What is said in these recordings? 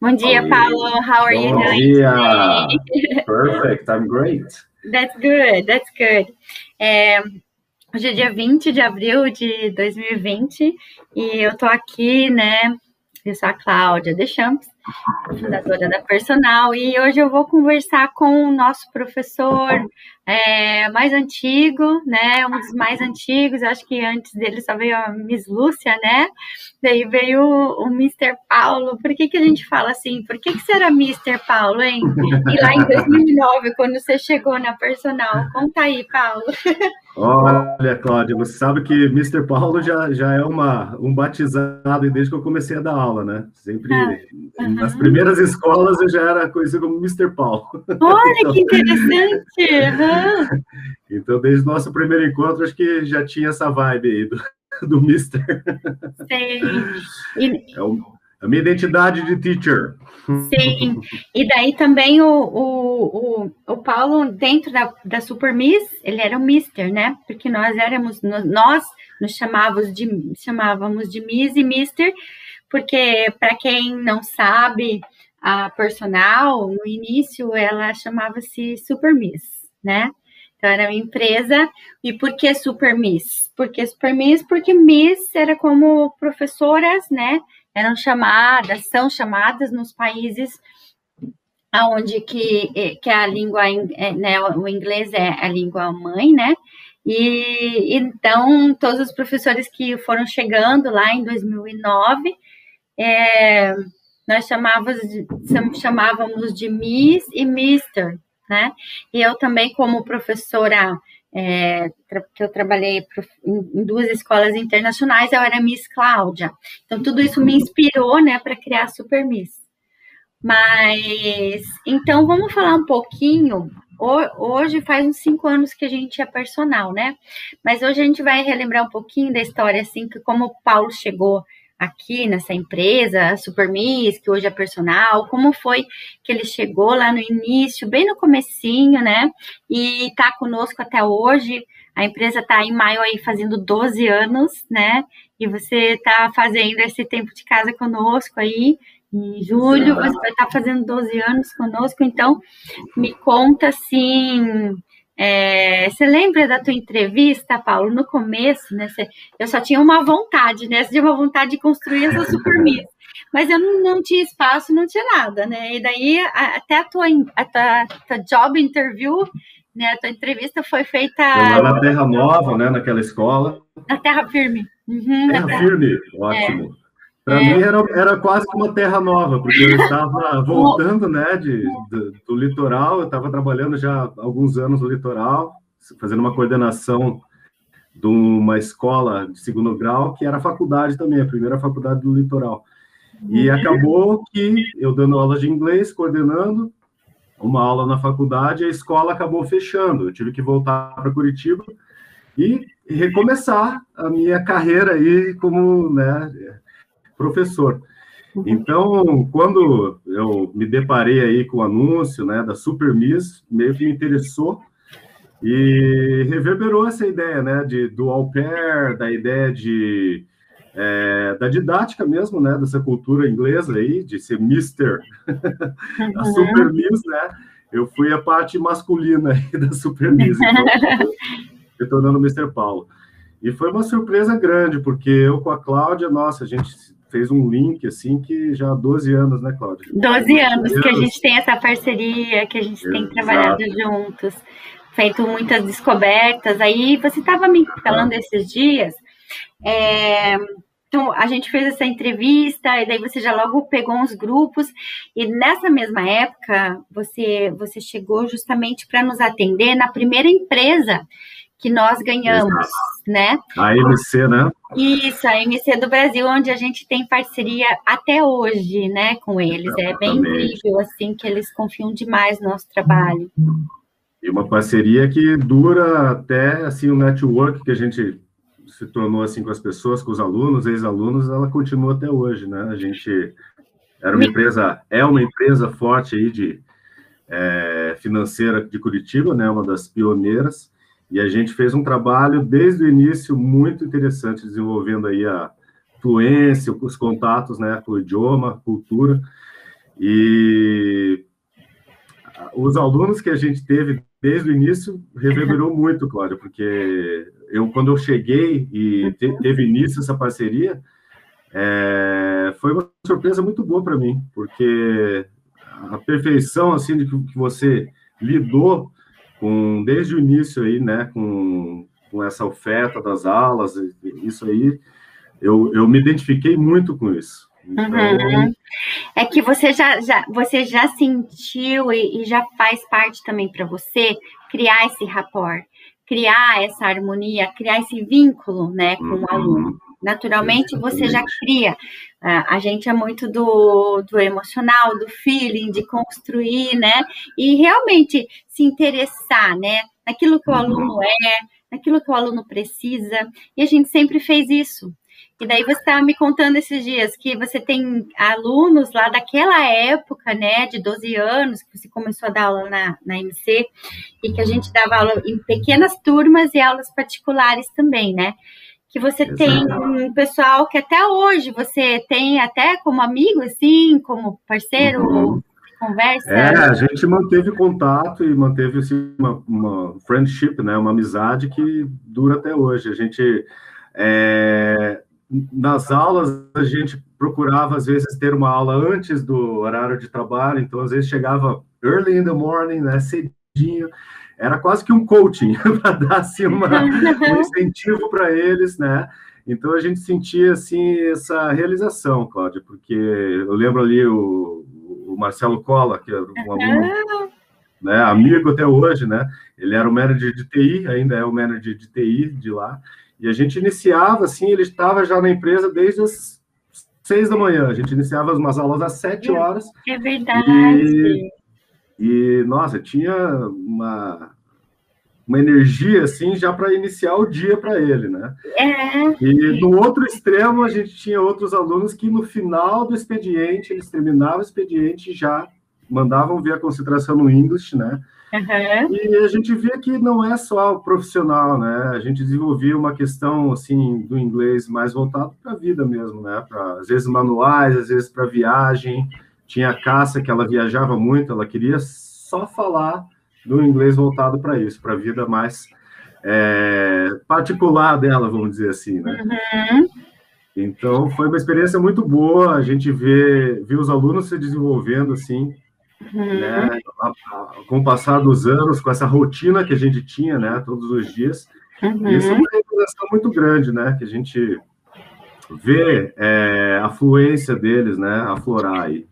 Bom dia, Paulo. How are you Bom doing dia. today? Perfect. I'm great. That's good, that's good. É, hoje é dia 20 de abril de 2020 e eu tô aqui, né? Eu sou a Cláudia Deschamps, fundadora da Personal, e hoje eu vou conversar com o nosso professor é, mais antigo, né? Um dos mais antigos, acho que antes dele só veio a Miss Lúcia, né? Daí veio o, o Mr. Paulo. Por que, que a gente fala assim? Por que, que você era Mr. Paulo, hein? E lá em 2009, quando você chegou na Personal, conta aí, Paulo. Olha, Cláudia, você sabe que Mr. Paulo já, já é uma, um batizado desde que eu comecei a dar aula, né? Sempre, Ah, nas primeiras escolas eu já era conhecido como Mr. Paulo. Olha Então, que interessante! aham. então, desde o nosso primeiro encontro, acho que já tinha essa vibe aí do, do Mr. Sei. E, É o- a minha identidade de teacher. sim. E daí também o, o, o, o Paulo, dentro da, da Super Miss, ele era o Mister, né? Porque nós éramos, nós nos chamávamos de, chamávamos de Miss e Mister, porque, para quem não sabe, a personal, no início, ela chamava-se Super Miss, né? Então, era uma empresa. E por que Super Miss? Por que Super Miss? Porque Miss era como professoras, né? Eram chamadas, são chamadas nos países aonde que, eh, que a língua, eh, né, o inglês é a língua mãe, né? E então, todos os professores que foram chegando lá em 2009, é, nós chamávamos de, cham- chamávamos de Miss e Mister, né? E eu também, como professora, é, que eu trabalhei em, duas escolas internacionais, eu era Miss Cláudia. Então, tudo isso me inspirou, né, para criar a Super Miss. Mas, então, vamos falar um pouquinho. Ho- Hoje faz uns cinco anos que a gente é personal, né? Mas hoje a gente vai relembrar um pouquinho da história, assim, que como o Paulo chegou aqui nessa empresa, a Super Miss, que hoje é personal, como foi que ele chegou lá no início, bem no comecinho, né? E tá conosco até hoje. A empresa tá em maio aí fazendo 12 anos, né? E você tá fazendo esse tempo de casa conosco aí. Em julho você vai estar fazendo 12 anos conosco, então me conta assim. É, você lembra da tua entrevista, Paulo, no começo, né? você- eu só tinha uma vontade, né? Você tinha uma vontade de construir essa super miss. Mas eu não, não tinha espaço, não tinha nada, né? E daí a- até a tua, a tua, tua job interview, né? A tua entrevista foi feita lá na Terra Nova, né, naquela escola. na terra firme. Uhum, na Terra terra- firme, ótimo. Para É. mim era, era quase uma terra nova, porque eu estava voltando né, de, do, do litoral, eu estava trabalhando já há alguns anos no litoral, fazendo uma coordenação de uma escola de segundo grau, que era a faculdade também, a primeira faculdade do litoral. E acabou que eu dando aula de inglês, coordenando uma aula na faculdade, a escola acabou fechando. Eu tive que voltar para Curitiba e recomeçar a minha carreira aí como né, professor. Então, quando eu me deparei aí com o anúncio né, da Super Miss, meio que me interessou e reverberou essa ideia né, de, do au pair, da ideia de é, da didática mesmo, né, dessa cultura inglesa aí, de ser Mister, a Uhum. Super Miss, né, eu fui a parte masculina aí da Super Miss, então, me tornando Mr. Paulo. E foi uma surpresa grande, porque eu com a Cláudia, nossa, a gente fez um link, assim, que já há 12 anos, né, Cláudia? 12 anos que a gente tem essa parceria, que a gente tem Exato. trabalhado juntos, feito muitas descobertas. Aí você estava me falando esses dias, é, então a gente fez essa entrevista, e daí você já logo pegou uns grupos, e nessa mesma época você, você chegou justamente para nos atender na primeira empresa que nós ganhamos, Exato. né? A MC, né? Isso, a MC do Brasil, onde a gente tem parceria até hoje, né, com eles. É bem incrível, assim, que eles confiam demais no nosso trabalho. E uma parceria que dura até, assim, o network que a gente se tornou, assim, com as pessoas, com os alunos, ex-alunos, ela continua até hoje, né? A gente era uma empresa, é uma empresa forte aí de é, financeira de Curitiba, né? Uma das pioneiras, e a gente fez um trabalho desde o início muito interessante, desenvolvendo aí a fluência, os contatos, né, com o idioma, cultura, E os alunos que a gente teve desde o início reverberou muito, Cláudia, porque eu, quando eu cheguei e te, teve início essa parceria, é, foi uma surpresa muito boa para mim, porque a perfeição assim de que você lidou com desde o início aí, né, com, com essa oferta das aulas, isso aí, eu, eu me identifiquei muito com isso. Então, uhum. É que você já, já, você já sentiu e, e já faz parte também para você criar esse rapport, criar essa harmonia, criar esse vínculo, né, com uhum. o aluno. Naturalmente, você já cria. A gente é muito do, do emocional, do feeling, de construir, né? E realmente se interessar, né? Naquilo que o uhum. aluno é, naquilo que o aluno precisa. E a gente sempre fez isso. E daí você estava me contando esses dias que você tem alunos lá daquela época, né, de 12 anos, que você começou a dar aula na, na MC, e que a gente dava aula em pequenas turmas e aulas particulares também, né? Que você Exato. tem um pessoal que até hoje você tem até como amigo, assim, como parceiro, uhum. conversa. É, a gente manteve contato e manteve assim, uma, uma friendship, né, uma amizade que dura até hoje. A gente é, nas aulas a gente procurava às vezes ter uma aula antes do horário de trabalho, então às vezes chegava early in the morning, né, cedinho, era quase que um coaching para dar assim, uma, um incentivo para eles, né? Então a gente sentia assim essa realização, Cláudia, porque eu lembro ali o, o Marcelo Cola, que era um aluno, né, amigo até hoje, né? Ele era o manager de TI, ainda é o manager de TI de lá. E a gente iniciava, assim, ele estava já na empresa desde as seis da manhã. A gente iniciava umas aulas às sete é, horas. É verdade. E, e nossa, tinha uma, uma energia, assim, já para iniciar o dia para ele, né? É. E no outro extremo, a gente tinha outros alunos que no final do expediente, eles terminavam o expediente e já mandavam ver a concentração no English, né? Uhum. E a gente vê que não é só o profissional, né? A gente desenvolvia uma questão assim do inglês mais voltado para a vida mesmo, né? Para às vezes manuais, às vezes para viagem. Tinha a Cássia que ela viajava muito, ela queria só falar do inglês voltado para isso, para a vida mais é, particular dela, vamos dizer assim, né? Uhum. Então foi uma experiência muito boa. A gente vê, vê os alunos se desenvolvendo assim Uhum. Né? Com o passar dos anos, com essa rotina que a gente tinha, né, todos os dias, uhum. isso é uma realização muito grande, né, que a gente vê é, a fluência deles, né, aflorar aí.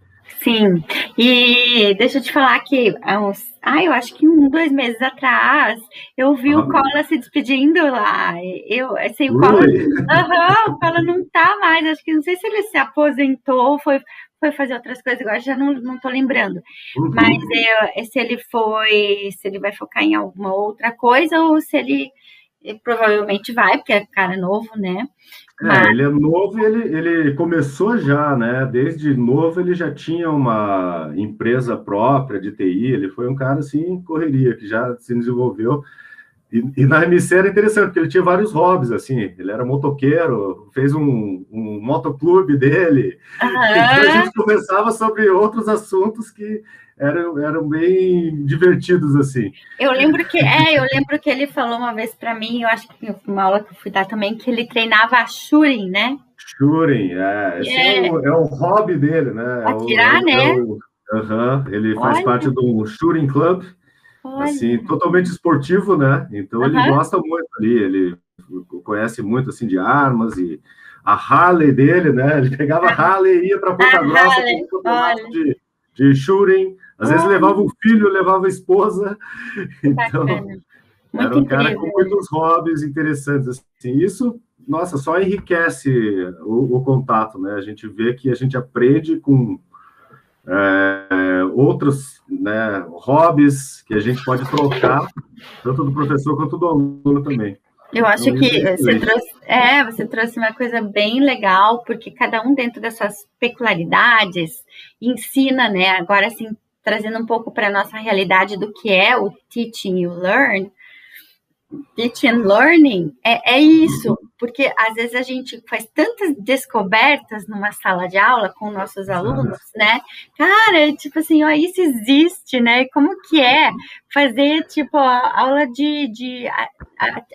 Sim, e deixa eu te falar que há uns, ah, eu acho que um, dois meses atrás, eu vi ah, o Cola se despedindo lá. Eu, assim, o Cola, uhum, o Cola não tá mais, acho que não sei se ele se aposentou, foi, foi fazer outras coisas, agora já não, não tô lembrando. Uhum. Mas eu, se ele foi, se ele vai focar em alguma outra coisa, ou se ele, ele provavelmente vai, porque é cara novo, né? É, Mas... ele é novo e ele, ele começou já, né? Desde novo ele já tinha uma empresa própria de TI, ele foi um cara assim, correria, que já se desenvolveu. E, e, na MC era interessante, porque ele tinha vários hobbies, assim, ele era motoqueiro, fez um, um motoclube dele, uhum. então a gente conversava sobre outros assuntos que eram, eram bem divertidos, assim. Eu lembro que, é, eu lembro que ele falou uma vez para mim, eu acho que uma aula que eu fui dar também, que ele treinava a shooting, né? Shooting, é, esse é, é, o, é o hobby dele, né? Atirar, é o, né? É o, uhum, ele faz Olha. parte do shooting club, Olha. assim, totalmente esportivo, né? Então uhum. ele gosta muito ali, ele conhece muito assim de armas e a Harley dele, né? Ele pegava a Harley e ia para Ponta Grossa um de, de shooting. Às vezes levava o filho, levava a esposa. Então, era um cara com muitos hobbies interessantes. Assim. Isso, nossa, só enriquece o, o contato, né? A gente vê que a gente aprende com é, outros né, hobbies que a gente pode trocar, tanto do professor quanto do aluno também. Eu acho então, que é você trouxe, é, você trouxe uma coisa bem legal, porque cada um dentro das suas peculiaridades ensina, né? Agora, assim, trazendo um pouco para a nossa realidade do que é o teaching you learn, teaching and learning é, é isso, porque às vezes a gente faz tantas descobertas numa sala de aula com nossos alunos, né? Cara, tipo assim, ó, isso existe, né? Como que é fazer, tipo, a aula de, de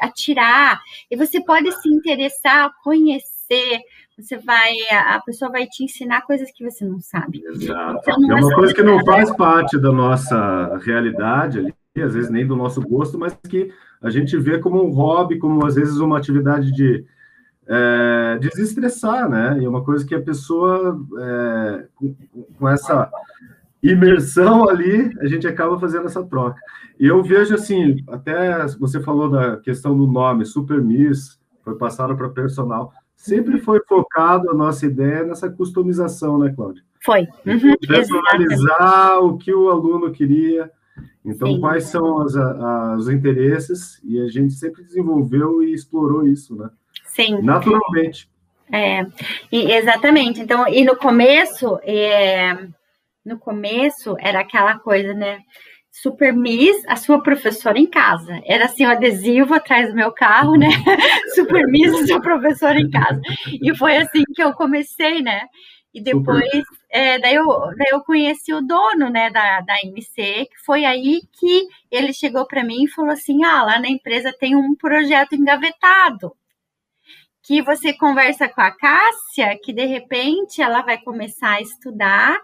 atirar? E você pode se interessar, conhecer, você vai, a pessoa vai te ensinar coisas que você não sabe. Exato. Então, é uma coisa que não faz parte da nossa realidade ali, às vezes nem do nosso gosto, mas que a gente vê como um hobby, como às vezes uma atividade de é, desestressar, né? E é uma coisa que a pessoa, é, com, com, essa imersão ali, a gente acaba fazendo essa troca. E eu vejo assim, até você falou da questão do nome, Super Miss, foi passado para personal. Sempre foi focado a nossa ideia nessa customização, né, Cláudia? Foi. Uhum, personalizar o que o aluno queria então, Sim. quais são as, as, os interesses? E a gente sempre desenvolveu e explorou isso, né? Sim. Naturalmente. É, exatamente. Então, e no começo, é, no começo era aquela coisa, né? Super Miss, a sua professora em casa. Era assim, o um adesivo atrás do meu carro, né? Super Miss, a sua professora em casa. E foi assim que eu comecei, né? E depois, é, daí, eu, daí eu conheci o dono, né, da, da MC, que foi aí que ele chegou para mim e falou assim, ah, lá na empresa tem um projeto engavetado, que você conversa com a Cássia, que de repente ela vai começar a estudar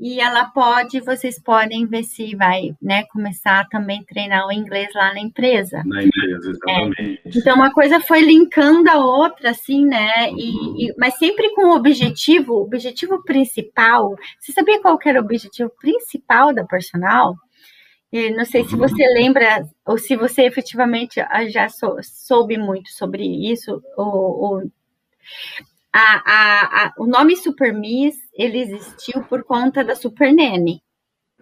e ela pode, vocês podem ver se vai, né, começar a também treinar o inglês lá na empresa. Na empresa, exatamente. É. Então, uma coisa foi linkando a outra, assim, né, e, uhum. e, mas sempre com o objetivo, o objetivo principal, você sabia qual era o objetivo principal da personal? E não sei se uhum. você lembra, ou se você efetivamente já soube muito sobre isso, ou, ou a, a, a, o nome Super Miss ele existiu por conta da Super Nanny.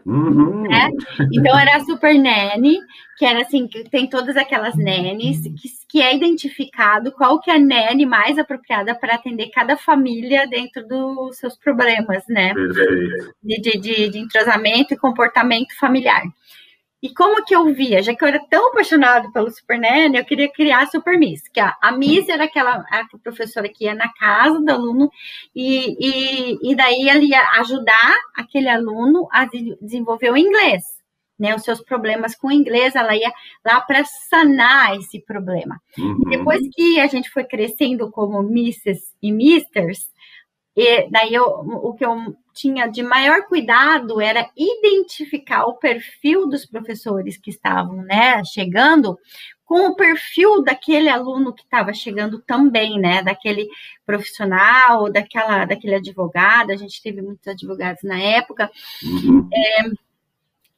Uhum. Né? Então era a Super Nanny, que era assim, que tem todas aquelas nannies, que, que é identificado qual que é a nanny mais apropriada para atender cada família dentro dos seus problemas, né? De, de, de entrosamento e comportamento familiar. E como que eu via? Já que eu era tão apaixonado pelo Super Nanny, eu queria criar a Super Miss, que a, a Miss era aquela a professora que ia na casa do aluno e, e, e daí ela ia ajudar aquele aluno a desenvolver o inglês, né? Os seus problemas com o inglês, ela ia lá para sanar esse problema. Uhum. Depois que a gente foi crescendo como Misses e Misters, e daí eu, o que eu tinha de maior cuidado era identificar o perfil dos professores que estavam né, chegando com o perfil daquele aluno que estava chegando também, né? Daquele profissional, daquela, daquele advogado, a gente teve muitos advogados na época. Uhum. É,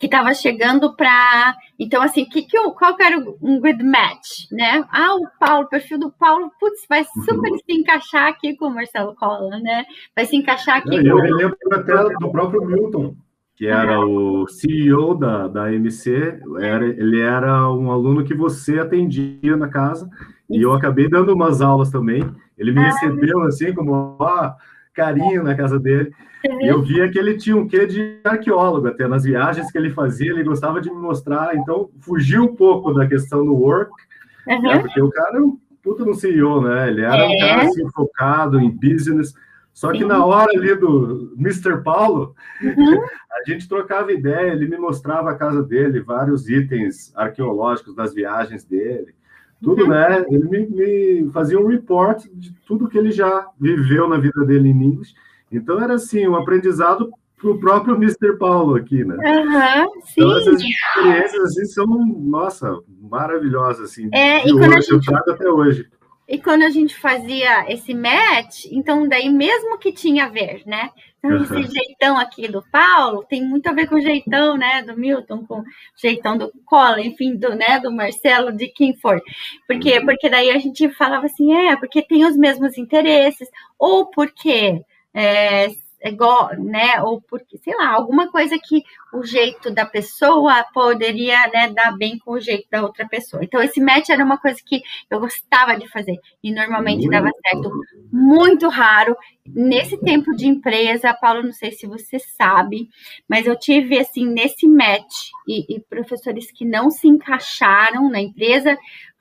que estava chegando para. Então, assim, que, que qual que era um good match, né? Ah, o Paulo, o perfil do Paulo, putz, vai super uhum. se encaixar aqui com o Marcelo Cola, né? Vai se encaixar aqui eu, com. Eu lembro até do próprio Milton, que era o CEO da, da MC, era, ele era um aluno que você atendia na casa, Isso. e eu acabei dando umas aulas também. Ele me ah, recebeu assim, como, ó, carinho na casa dele. E eu via que ele tinha um quê de arqueólogo, até nas viagens que ele fazia, ele gostava de me mostrar, então fugiu um pouco da questão do work, uhum. né, porque o cara é um puta no CEO, né? Ele era é. um cara assim, focado em business. Só que Sim. na hora ali do Mr. Paulo, uhum. a gente trocava ideia, ele me mostrava a casa dele, vários itens arqueológicos das viagens dele, tudo, uhum. né? Ele me, me, fazia um report de tudo que ele já viveu na vida dele em inglês. Então era assim, um aprendizado para o próprio Mr. Paulo aqui, né? Uhum, então essas experiências assim, são, nossa, maravilhosas, assim, é, e quando a gente... eu trago até hoje. E quando a gente fazia esse match, então daí mesmo que tinha a ver, né? Então, esse jeitão aqui do Paulo tem muito a ver com o jeitão, né, do Milton, com o jeitão do Collor, enfim, do, né, do Marcelo, de quem for. Por quê? Uhum. Porque daí a gente falava assim, é, porque tem os mesmos interesses, ou porque é, né? Ou porque, sei lá, alguma coisa que o jeito da pessoa poderia né, dar bem com o jeito da outra pessoa. Então, esse match era uma coisa que eu gostava de fazer e normalmente muito dava certo. Muito raro. Nesse tempo de empresa, Paulo, não sei se você sabe, mas eu tive, assim, nesse match e, e professores que não se encaixaram na empresa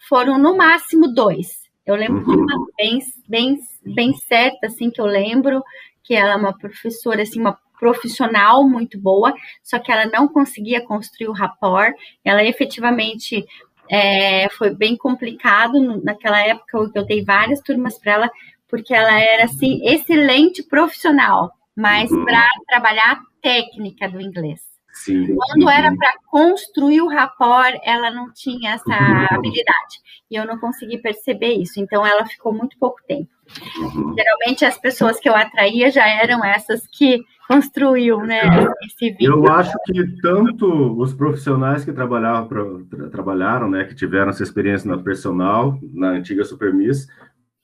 foram no máximo dois. Eu lembro uhum. de uma bem, bem, bem certa, assim, que eu lembro, que ela é uma professora, assim, uma profissional muito boa, só que ela não conseguia construir o rapport. Ela efetivamente é, foi bem complicado naquela época, eu dei várias turmas para ela, porque ela era assim excelente profissional, mas uhum. para trabalhar a técnica do inglês. Sim. Quando era para construir o rapport, ela não tinha essa uhum. habilidade. E eu não consegui perceber isso. Então, ela ficou muito pouco tempo. Uhum. Geralmente, as pessoas que eu atraía já eram essas que construiu, né, esse Eu acho que tanto os profissionais que trabalhavam tra, trabalharam, né, que tiveram essa experiência na personal, na antiga Supermiss,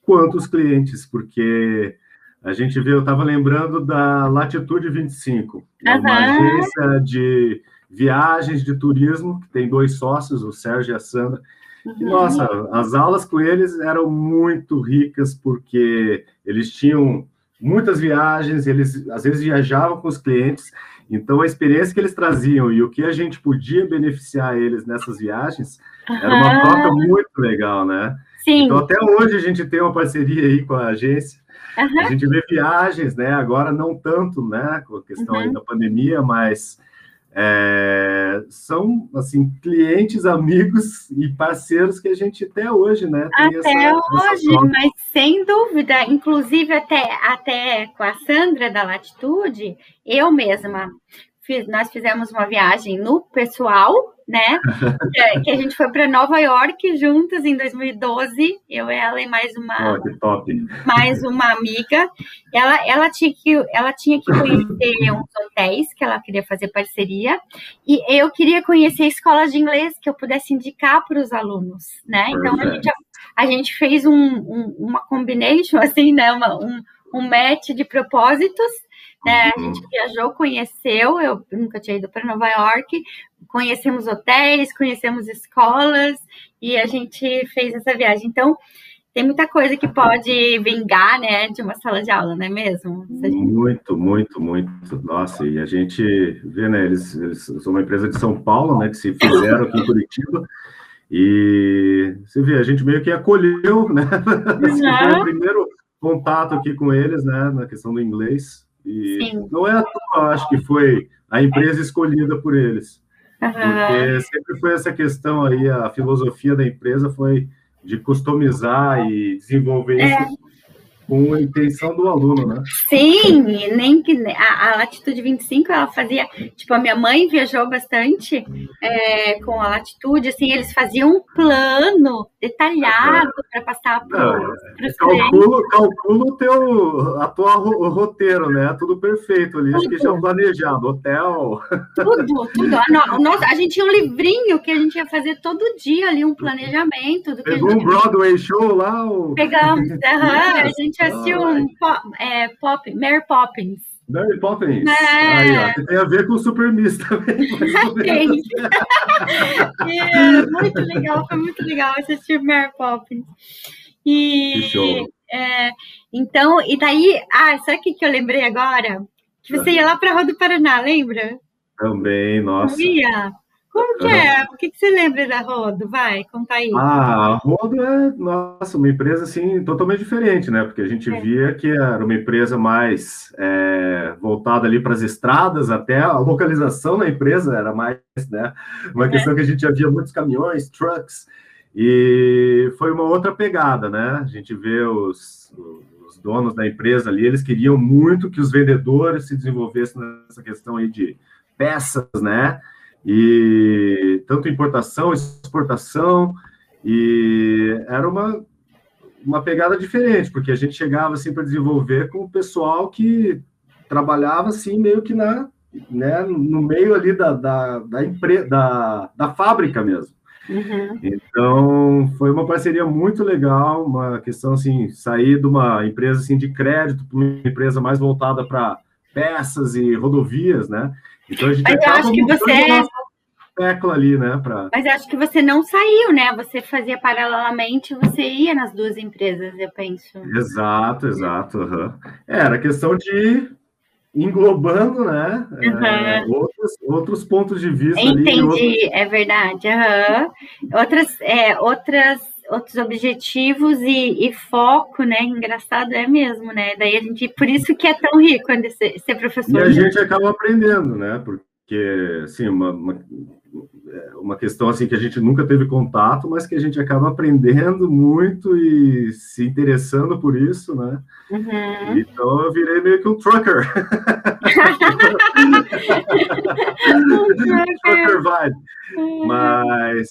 quanto os clientes, porque a gente vê, eu estava lembrando da Latitude 25, uhum. uma agência de viagens de turismo, que tem dois sócios, o Sérgio e a Sandra. Uhum. Nossa, as aulas com eles eram muito ricas, porque eles tinham muitas viagens, eles às vezes viajavam com os clientes, então a experiência que eles traziam e o que a gente podia beneficiar eles nessas viagens uhum. era uma troca muito legal, né? Sim. Então até hoje a gente tem uma parceria aí com a agência Uhum. A gente vê viagens, né? Agora não tanto, né? Com a questão uhum. da pandemia, mas é, são assim clientes, amigos e parceiros que a gente até hoje, né? até essa, hoje, essa mas sem dúvida, inclusive até até com a Sandra da Latitude, eu mesma fiz, nós fizemos uma viagem no pessoal né? que, que a gente foi para Nova York juntas em 2012, eu, ela e mais uma oh, mais uma amiga. Ela, ela tinha que ela tinha que conhecer uns hotéis que ela queria fazer parceria e eu queria conhecer escolas de inglês que eu pudesse indicar para os alunos, né? Então a gente, a gente fez um, um, uma combination assim, né? Uma, um, um match de propósitos né? A gente viajou, conheceu, eu nunca tinha ido para Nova York, conhecemos hotéis, conhecemos escolas e a gente fez essa viagem. Então, tem muita coisa que pode vingar, né, de uma sala de aula, não é mesmo? Gente... Muito, muito, muito. Nossa, e a gente vê, né, eles, eles são uma empresa de São Paulo, né, que se fizeram aqui em Curitiba, e você vê, a gente meio que acolheu, né, uhum. o primeiro contato aqui com eles, né, na questão do inglês, e Sim. não é à toa, acho que foi a empresa escolhida por eles. Uhum. Porque sempre foi essa questão aí, a filosofia da empresa foi de customizar e desenvolver é. isso com a intenção do aluno, né? Sim, nem que a, a Latitude 25 ela fazia, tipo, a minha mãe viajou bastante é, com a Latitude, assim, eles faziam um plano detalhado para passar para os calculo, calculo o teu, a tua o roteiro, né? Tudo perfeito ali, tudo. acho que já planejado, hotel. Tudo, tudo. A, nossa, a gente tinha um livrinho que a gente ia fazer todo dia ali, um planejamento. Do Pegou que um Broadway show lá? Ou... Pegamos, uhum, a gente assistiu um pop, é, pop, Mary Poppins. Mary Poppins. É. Aí, ó, tem a ver com o Super Miss também. é, muito legal, foi muito legal assistir Mary Poppins. E, que show. É, então, e daí, ah, sabe o que, que eu lembrei agora? Que você ia lá para a Rua do Paraná, lembra? Também, nossa. Ia. Como que é? O que, que você lembra da Rodo? Vai, conta aí. Ah, a Rodo é, nossa, uma empresa assim totalmente diferente, né? Porque a gente é. via que era uma empresa mais é, voltada ali para as estradas, até a localização da empresa era mais, né? Uma é. questão que a gente havia muitos caminhões, trucks, e foi uma outra pegada, né? A gente vê os, os donos da empresa ali, eles queriam muito que os vendedores se desenvolvessem nessa questão aí de peças, né? E tanto importação, exportação, e era uma, uma pegada diferente, porque a gente chegava assim para desenvolver com o pessoal que trabalhava assim meio que na, né, no meio ali da, da, da, empre, da, da fábrica mesmo. Uhum. Então, foi uma parceria muito legal, uma questão assim, sair de uma empresa assim de crédito para uma empresa mais voltada para peças e rodovias, né? Então a gente Mas eu acho que você tecla ali, né? Pra... Mas acho que você não saiu, né? Você fazia paralelamente, você ia nas duas empresas, eu penso. Exato, exato. Uhum. Era questão de ir englobando, né? Uhum. É, outros outros, outros pontos de vista. Entendi, ali, outros... é verdade. Uhum. Outras, é, outras, outros objetivos e, e, foco, né? Engraçado é mesmo, né? Daí a gente, por isso que é tão rico ser, ser professor. E a gente acaba aprendendo, né? Porque, assim, uma, uma é uma questão assim que a gente nunca teve contato, mas que a gente acaba aprendendo muito e se interessando por isso, né? Uhum. Então eu virei meio que um trucker. trucker vibe. Mas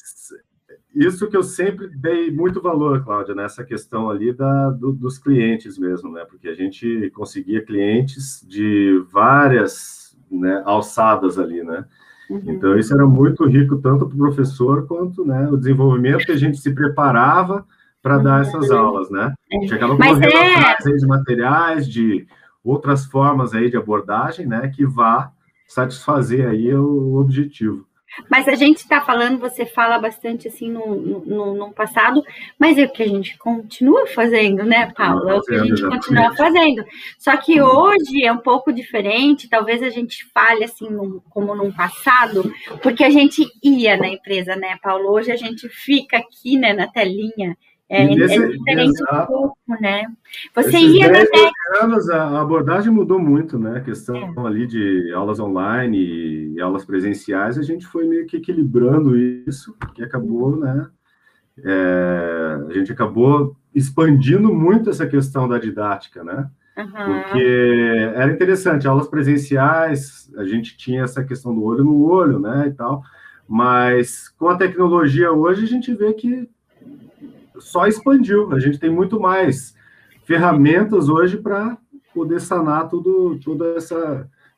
isso que eu sempre dei muito valor, Cláudia, nessa questão ali da, do, dos clientes mesmo, né? Porque a gente conseguia clientes de várias né, alçadas ali, né? Uhum. Então, isso era muito rico, tanto para o professor quanto né, o desenvolvimento que a gente se preparava para dar essas uhum. aulas, né? A gente acaba correndo é... atrás de materiais, de outras formas aí de abordagem, né, que vá satisfazer aí o objetivo. Mas a gente está falando, você fala bastante assim no, no, no, passado, mas é o que a gente continua fazendo, né, Paulo? É o que a gente continua fazendo. Só que hoje é um pouco diferente, talvez a gente fale assim num, como num passado, porque a gente ia na empresa, né, Paulo? Hoje a gente fica aqui, né, na telinha é, é, nesse, é diferente um pouco, né? Você ia 10 anos, a abordagem mudou muito, né? A questão é. ali de aulas online e aulas presenciais, a gente foi meio que equilibrando isso, que acabou, né? É, a gente acabou expandindo muito essa questão da didática, né? Uhum. Porque era interessante, aulas presenciais, a gente tinha essa questão do olho no olho, né, e tal, mas com a tecnologia hoje a gente vê que só expandiu. A gente tem muito mais ferramentas hoje para poder sanar tudo, todo esse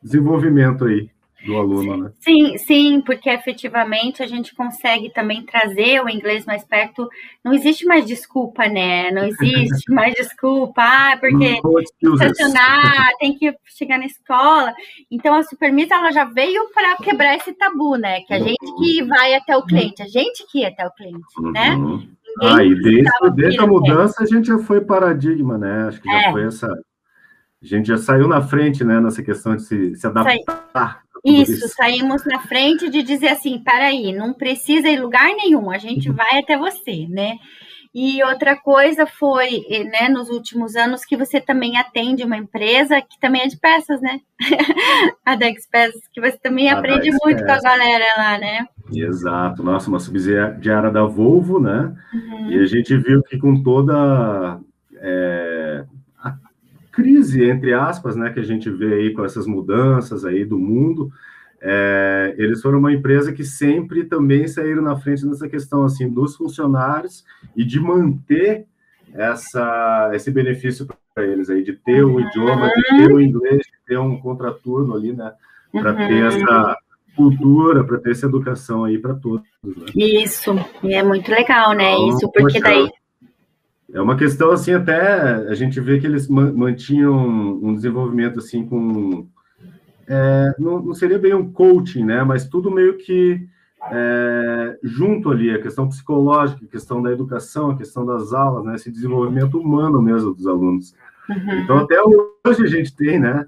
desenvolvimento aí do aluno, né? Sim, sim, porque efetivamente a gente consegue também trazer o inglês mais perto. Não existe mais desculpa, né? Não existe mais desculpa, ah, porque estacionar, tem que chegar na escola. Então a Supermissa ela já veio para quebrar esse tabu, né? Que a gente que vai até o cliente, a gente que ia até o cliente, né? Né? Ah, e desde, desde a mudança a gente já foi paradigma, né? Acho que já é. foi essa. A gente já saiu na frente, né, nessa questão de se, se adaptar. Isso, isso, saímos na frente de dizer assim: peraí, não precisa ir lugar nenhum, a gente uhum. vai até você, né? E outra coisa foi, eh, né, nos últimos anos, que você também atende uma empresa que também é de peças, né? a Dex Peças, que você também a aprende Dex muito Peças. com a galera lá, né? Exato, nossa, uma subsidiária da Volvo, né? Uhum. E a gente viu que com toda é, a crise, entre aspas, né, que a gente vê aí com essas mudanças aí do mundo, é, eles foram uma empresa que sempre também saíram na frente nessa questão assim dos funcionários e de manter essa, esse benefício para eles aí de ter o idioma, de ter o inglês, de ter um contraturno ali, né, para uhum. ter essa cultura, para ter essa educação aí para todos. Né? Isso, e é muito legal, né? Então, Isso porque daí é uma questão assim até a gente vê que eles mantinham um desenvolvimento assim com é, não, não, seria bem um coaching, né? Mas tudo meio que é, junto ali, a questão psicológica, a questão da educação, a questão das aulas, né? Esse desenvolvimento humano mesmo dos alunos. Uhum. Então, até hoje a gente tem, né?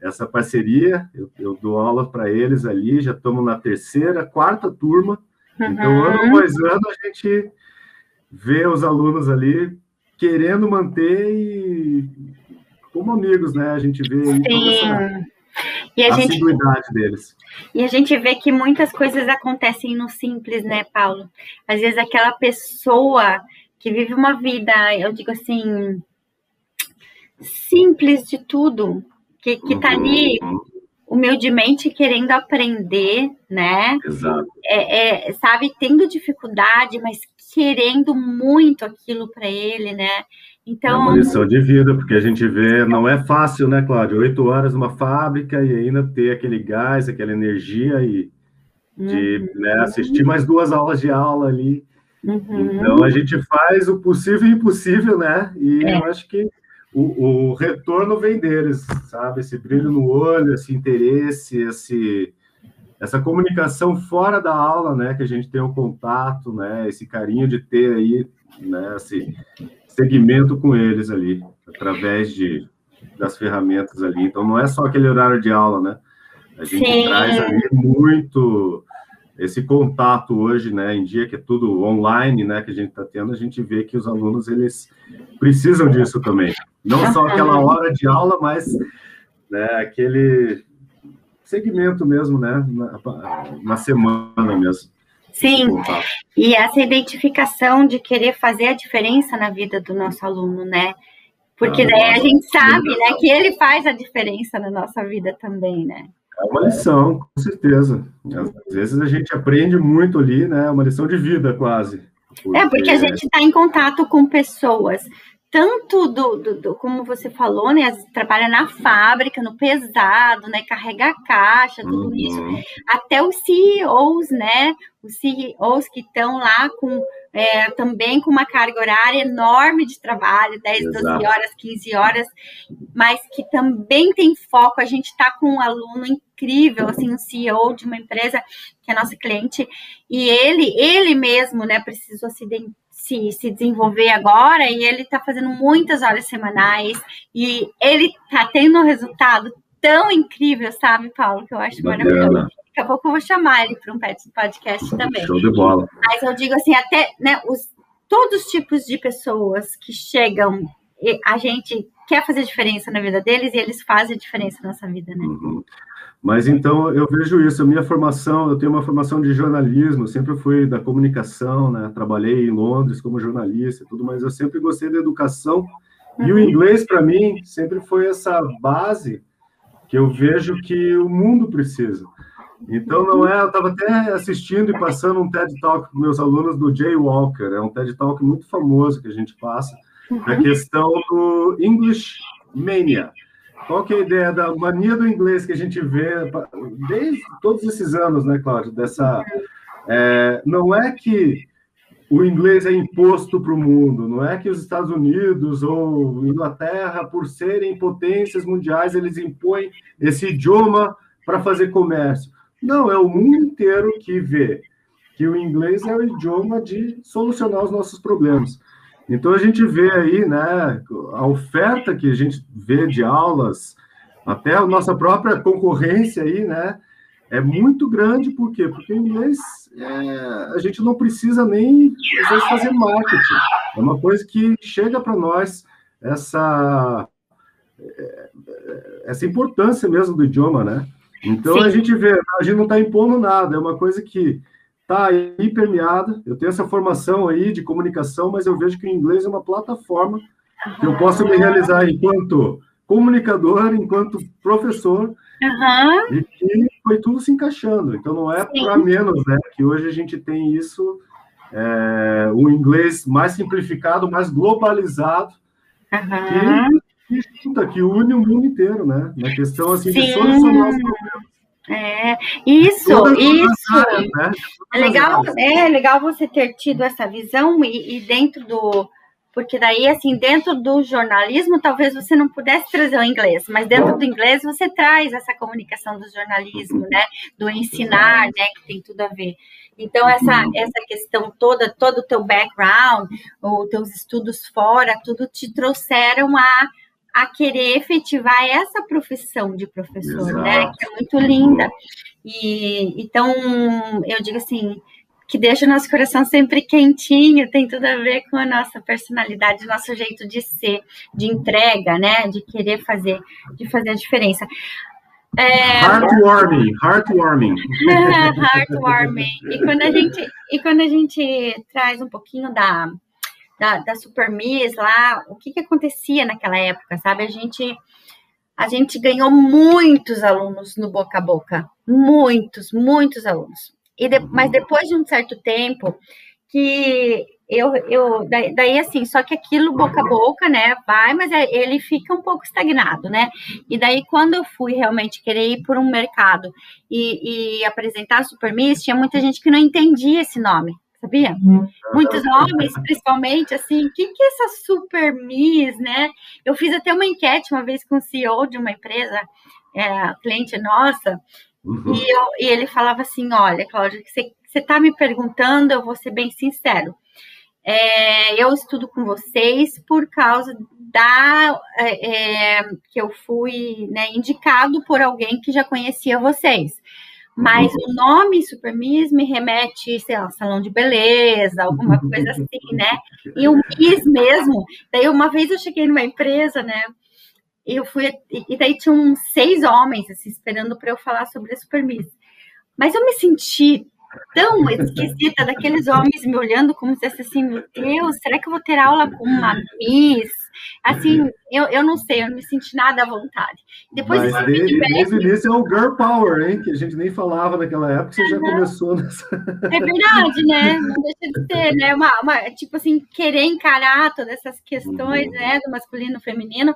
Essa parceria, eu, eu dou aula para eles ali, já estamos na terceira, quarta turma. Então, uhum. Então, ano após ano, a gente vê os alunos ali querendo manter e como amigos, né? A gente vê aí toda essa e a, a gente, deles. E a gente vê que muitas coisas acontecem no simples, né, Paulo? Às vezes aquela pessoa que vive uma vida, eu digo assim, simples de tudo, que, que tá ali uhum. humildemente querendo aprender, né? Exato. É, é, sabe, tendo dificuldade, mas querendo muito aquilo para ele, né? Então, é uma lição de vida, porque a gente vê, não é fácil, né, Cláudio? Oito horas numa fábrica e ainda ter aquele gás, aquela energia e de uhum. né, assistir mais duas aulas de aula ali. Uhum. Então a gente faz o possível e impossível, né? E é. eu acho que o, o, retorno vem deles, sabe? Esse brilho no olho, esse interesse, esse, essa comunicação fora da aula, né? Que a gente tem o contato, né? Esse carinho de ter aí, né? Esse, segmento com eles ali, através de, das ferramentas ali. Então, não é só aquele horário de aula, né? A gente Sim. traz ali muito esse contato hoje, né, em dia que é tudo online, né, que a gente está tendo, a gente vê que os alunos eles precisam disso também. Não só aquela hora de aula, mas né, aquele segmento mesmo, né, na, na semana mesmo. Sim, e essa identificação de querer fazer a diferença na vida do nosso aluno, né? Porque ah, daí a gente sabe, né, que ele faz a diferença na nossa vida também, né? É uma lição, com certeza. Às vezes a gente aprende muito ali, né? É uma lição de vida, quase. Porque... É, porque a gente está em contato com pessoas, tanto do, do, do, como você falou, né? Trabalha na fábrica, no pesado, né? Carrega a caixa, tudo uhum. isso, até os CEOs, né? Os CEOs que estão lá com é, também com uma carga horária enorme de trabalho, 10, Exato. 12 horas, 15 horas, mas que também tem foco. A gente está com um aluno incrível, assim, um CEO de uma empresa que é nossa cliente, e ele, ele mesmo, né, precisou se se, se desenvolver agora e ele está fazendo muitas horas semanais e ele está tendo um resultado tão incrível, sabe, Paulo, que eu acho Bacana. maravilhoso. Daqui a pouco eu vou chamar ele para um podcast também. Show de bola. Mas eu digo assim, até né, os, todos os tipos de pessoas que chegam, a gente quer fazer diferença na vida deles e eles fazem a diferença na nossa vida, né? Uhum. Mas então eu vejo isso, a minha formação, eu tenho uma formação de jornalismo, sempre fui da comunicação, né? Trabalhei em Londres como jornalista, tudo, mas eu sempre gostei da educação uhum. e o uhum. inglês para mim sempre foi essa base que eu vejo que o mundo precisa. Então não é, eu estava até assistindo e passando um TED Talk com meus alunos do Jay Walker, é um TED Talk muito famoso que a gente passa, a questão do English Mania qual que é a ideia da mania do inglês que a gente vê desde todos esses anos, né, Cláudio? Dessa, é, não é que o inglês é imposto para o mundo, não é que os Estados Unidos ou Inglaterra, por serem potências mundiais, eles impõem esse idioma para fazer comércio. Não, é o mundo inteiro que vê que o inglês é o idioma de solucionar os nossos problemas. Então a gente vê aí, né, a oferta que a gente vê de aulas, até a nossa própria concorrência aí, né, é muito grande, por quê? Porque em inglês é, a gente não precisa nem às vezes fazer marketing. É uma coisa que chega para nós essa é, essa importância mesmo do idioma, né? Então Sim. a gente vê, a gente não está impondo nada, é uma coisa que está aí permeada. Eu tenho essa formação aí de comunicação, mas eu vejo que o inglês é uma plataforma que eu posso me realizar enquanto comunicador, enquanto professor, uhum. e que foi tudo se encaixando. Então não é para menos, né? Que hoje a gente tem isso, é, o inglês mais simplificado, mais globalizado, uhum. que, que, que une o mundo inteiro, né? Na questão assim Sim. de solucionar os problemas. É, isso, isso. né? É legal, é legal você ter tido essa visão e, e, dentro do. Porque daí, assim, dentro do jornalismo, talvez você não pudesse trazer o inglês, mas dentro do inglês você traz essa comunicação do jornalismo, né? Do ensinar, né? Que tem tudo a ver. Então, essa, essa questão toda, todo o teu background, os teus estudos fora, tudo te trouxeram a a querer efetivar essa profissão de professor, Exato. né? Que é muito linda. E então eu digo assim que deixa o nosso coração sempre quentinho, tem tudo a ver com a nossa personalidade, nosso jeito de ser, de entrega, né? De querer fazer, de fazer a diferença. É... Heartwarming, heartwarming. heartwarming. E quando a gente e quando a gente traz um pouquinho da da, da Super Miss lá, o que, que acontecia naquela época, sabe? A gente, a gente ganhou muitos alunos no boca a boca, muitos, muitos alunos. E de, mas depois de um certo tempo, que eu, eu daí, daí, assim, só que aquilo boca a boca, né, vai, mas é, ele fica um pouco estagnado, né? E daí quando eu fui realmente querer ir por um mercado e, e apresentar a Super Miss, tinha muita gente que não entendia esse nome, sabia? Uhum. Muitos homens, principalmente, assim, o que, é essa super Miss, né? Eu fiz até uma enquete uma vez com o CEO de uma empresa, é, cliente nossa, uhum. e, eu, e, ele falava assim: olha, Cláudia, você está me perguntando, eu vou ser bem sincero. é, eu estudo com vocês por causa da é, é, que eu fui né, indicado por alguém que já conhecia vocês. Mas uhum. o nome Super Miss me remete, sei lá, salão de beleza, alguma coisa assim, né? E o Miss mesmo. Daí uma vez eu cheguei numa empresa, né? E eu fui e daí tinha uns seis homens assim, esperando para eu falar sobre a Super Miss. Mas eu me senti tão esquisita daqueles homens me olhando como se fosse assim, meu Deus, será que eu vou ter aula com uma Miss? Assim, eu, eu não sei, eu não me senti nada à vontade. Depois Mas desde, desde o início é o Girl Power, hein? Que a gente nem falava naquela época, você já começou nessa. É verdade, né? Não deixa de ser, né? Uma, uma, tipo assim, querer encarar todas essas questões, uhum. né? Do masculino e feminino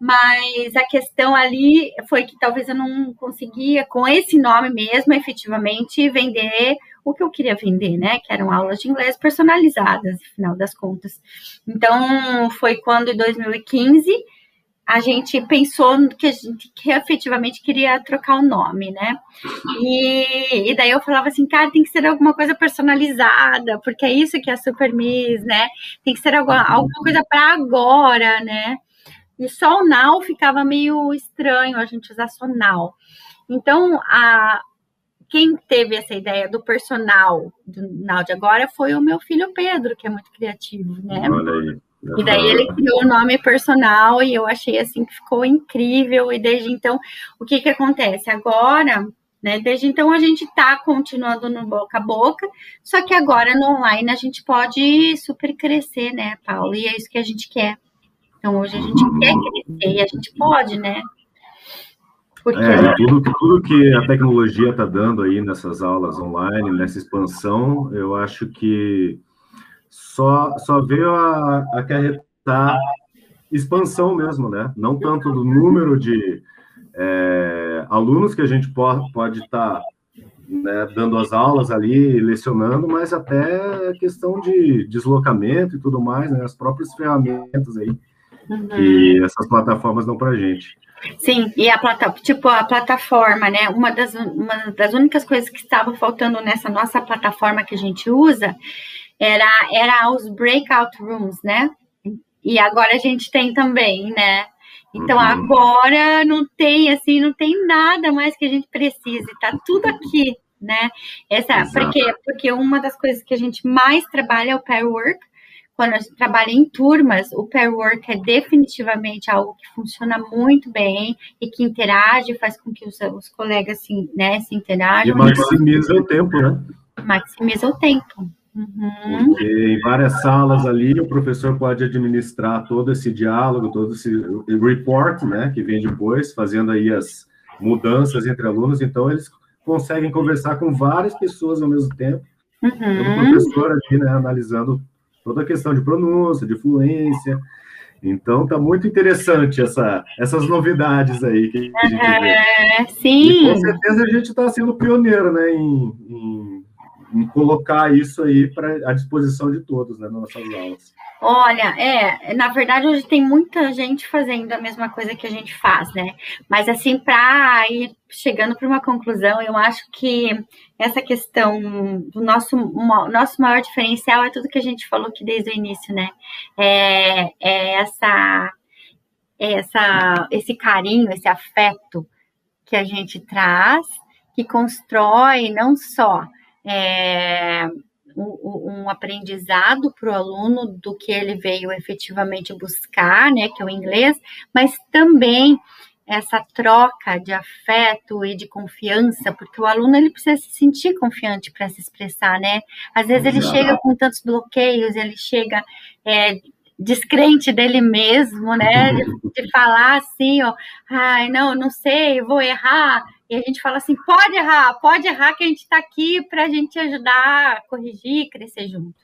mas a questão ali foi que talvez eu não conseguia, com esse nome mesmo, efetivamente, vender o que eu queria vender, né? Que eram aulas de inglês personalizadas, no final das contas. Então, foi quando, em 2015, a gente pensou que a gente que efetivamente queria trocar o nome, né? E, e, daí eu falava assim, cara, tem que ser alguma coisa personalizada, porque é isso que é a Super Miss, né? Tem que ser alguma, alguma coisa para agora, né? E só o now ficava meio estranho a gente usar só now. Então, a, quem teve essa ideia do personal do now de agora foi o meu filho Pedro, que é muito criativo, né? Olha aí. E daí ele criou o nome personal e eu achei assim que ficou incrível. E desde então, o que que acontece? Agora, né? Desde então a gente está continuando no boca a boca, só que agora no online a gente pode super crescer, né, Paulo? E é isso que a gente quer. Então, hoje a gente quer crescer e a gente pode, né? Porque... É, tudo, tudo que a tecnologia está dando aí nessas aulas online, nessa expansão, eu acho que só, só veio a, acarretar expansão mesmo, né? Não tanto do número de é, alunos que a gente pode estar tá, né, dando as aulas ali, lecionando, mas até a questão de deslocamento e tudo mais, né? As próprias ferramentas aí uhum. que essas plataformas dão para a gente. Sim, e a plataforma, tipo a plataforma, né? Uma das, uma das únicas coisas que estava faltando nessa nossa plataforma que a gente usa era, era os breakout rooms, né? E agora a gente tem também, né? Então uhum. agora não tem assim, não tem nada mais que a gente precise, tá tudo aqui, né? Essa, porque porque uma das coisas que a gente mais trabalha é o pair work, quando a gente trabalha em turmas, o pair work é definitivamente algo que funciona muito bem e que interage, faz com que os, os colegas assim, né, se interajam. E maximiza o tempo, né? Maximiza o tempo. Uhum. Porque em várias salas ali o professor pode administrar todo esse diálogo, todo esse report, né, que vem depois, fazendo aí as mudanças entre alunos, então eles conseguem conversar com várias pessoas ao mesmo tempo. Uhum. O professor ali, né, analisando toda a questão de pronúncia, de fluência. Então tá muito interessante essa, essas novidades aí que a gente vê. sim. E com certeza a gente está sendo pioneiro, né, em, em, em colocar isso aí para à disposição de todos, né, nas nossas aulas. Olha, é, na verdade hoje tem muita gente fazendo a mesma coisa que a gente faz, né? Mas assim, para ir chegando para uma conclusão, eu acho que essa questão do nosso nosso maior diferencial é tudo que a gente falou aqui desde o início, né? É, é essa é essa esse carinho, esse afeto que a gente traz, que constrói não só é, um, aprendizado para o aluno do que ele veio efetivamente buscar, né, que é o inglês, mas também essa troca de afeto e de confiança, porque o aluno ele precisa se sentir confiante para se expressar, né? Às vezes ele chega com tantos bloqueios, ele chega é, descrente dele mesmo, né? De, de, falar assim, ó, ai, não, não sei, vou errar. E a gente fala assim, pode errar, pode errar, que a gente está aqui para a gente ajudar corrigir, crescer junto.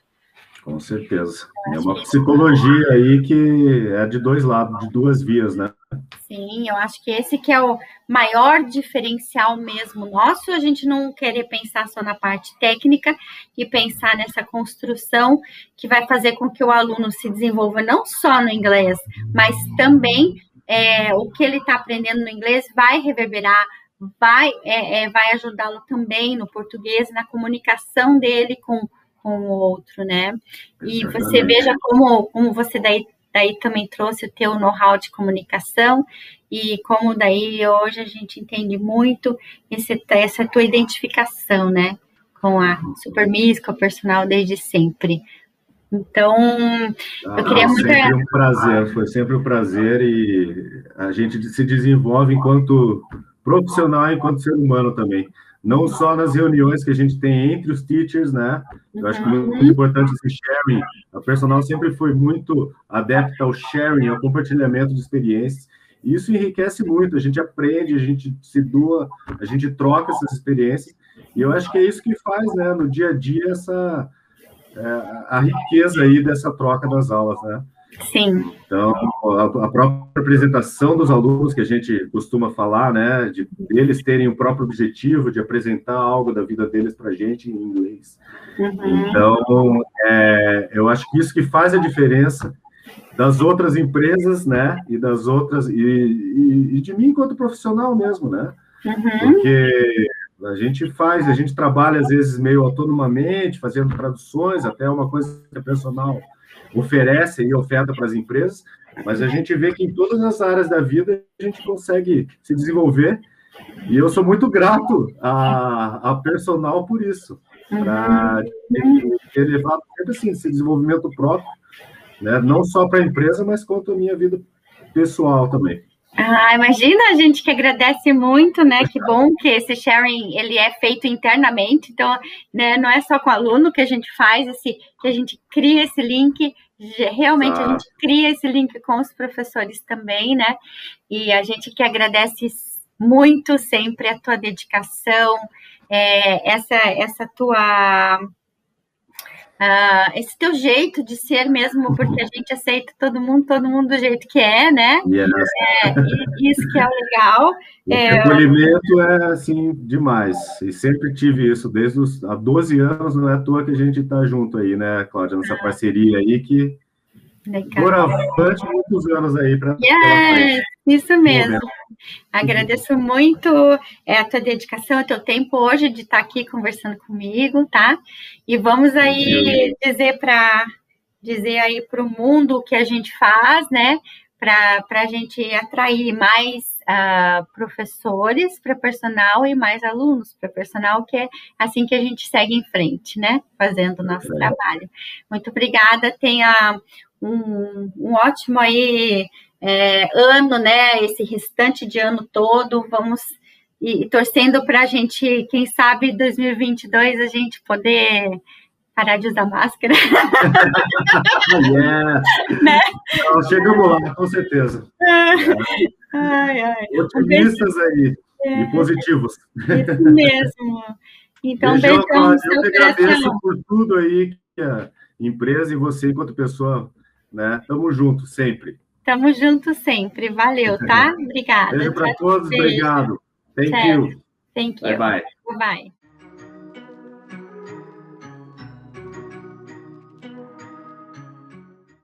Com certeza. É uma psicologia aí que é de dois lados, de duas vias, né? Sim, eu acho que esse que é o maior diferencial mesmo nosso, a gente não querer pensar só na parte técnica e pensar nessa construção que vai fazer com que o aluno se desenvolva não só no inglês, mas também é, o que ele está aprendendo no inglês vai reverberar, vai, é, é, vai ajudá-lo também no português, na comunicação dele com com o outro, né? E você veja como, como você daí, daí também trouxe o teu know-how de comunicação e como daí hoje a gente entende muito esse, essa tua identificação, né? Com a Super Miss, com a personal desde sempre. Então, ah, eu queria muito. Sempre um prazer, foi sempre um prazer e a gente se desenvolve enquanto profissional, enquanto ser humano também. Não só nas reuniões que a gente tem entre os teachers, né? Eu acho que é muito importante esse sharing. A personal sempre foi muito adepta ao sharing, ao compartilhamento de experiências. E isso enriquece muito. A gente aprende, a gente se doa, a gente troca essas experiências. E eu acho que é isso que faz, né, no dia a dia, essa é, a riqueza aí dessa troca das aulas, né? Sim. Então, a, a, própria apresentação dos alunos que a gente costuma falar, né, de eles terem o próprio objetivo de apresentar algo da vida deles para a gente em inglês. Uhum. Então, é, eu acho que isso que faz a diferença das outras empresas, né, e das outras e, e, e de mim enquanto profissional mesmo, né? Uhum. Porque a gente faz, a gente trabalha às vezes meio autonomamente, fazendo traduções, até uma coisa a personal oferece e oferta para as empresas, mas a gente vê que em todas as áreas da vida a gente consegue se desenvolver e eu sou muito grato a, a personal por isso, para ter levado sempre assim, esse desenvolvimento próprio, né? não só para a empresa, mas quanto a minha vida pessoal também. Ah, imagina, a gente que agradece muito, né? Que bom que esse sharing ele é feito internamente, então, né, não é só com o aluno que a gente faz esse, que a gente cria esse link, realmente ah. a gente cria esse link com os professores também, né? E a gente que agradece muito sempre a tua dedicação, é, essa essa tua Uh, esse teu jeito de ser mesmo, porque a gente aceita todo mundo, todo mundo do jeito que é, né? Yes. É, isso que é legal. O é, acolhimento é, assim, demais. E sempre tive isso, desde os há 12 anos, não é à toa que a gente está junto aí, né, Cláudia? Nessa ah. parceria aí que Doravante, muitos anos aí para. Yes, isso mesmo. Agradeço muito é, a tua dedicação, o teu tempo hoje de estar aqui conversando comigo, tá? E vamos aí dizer para dizer aí para o mundo o que a gente faz, né? Para a gente atrair mais uh, professores para personal e mais alunos para personal, que é assim que a gente segue em frente, né? Fazendo o nosso é. trabalho. Muito obrigada. Tenha um, um ótimo aí é, ano, né? Esse restante de ano todo, vamos e, e torcendo para a gente, quem sabe, 2022 a gente poder parar de usar máscara. yeah. né? Então, chegamos lá, com certeza. É. Ai, ai. Otimistas aí é. e positivos. Isso mesmo. Então, beijão, beijão eu que agradeço por tudo aí que a empresa e você, enquanto pessoa, né? Tamo junto sempre. Tamo junto sempre. Valeu, tá? Obrigada. Beijo para todos. Beijo. Obrigado. Thank you. Thank you. Bye. Bye bye.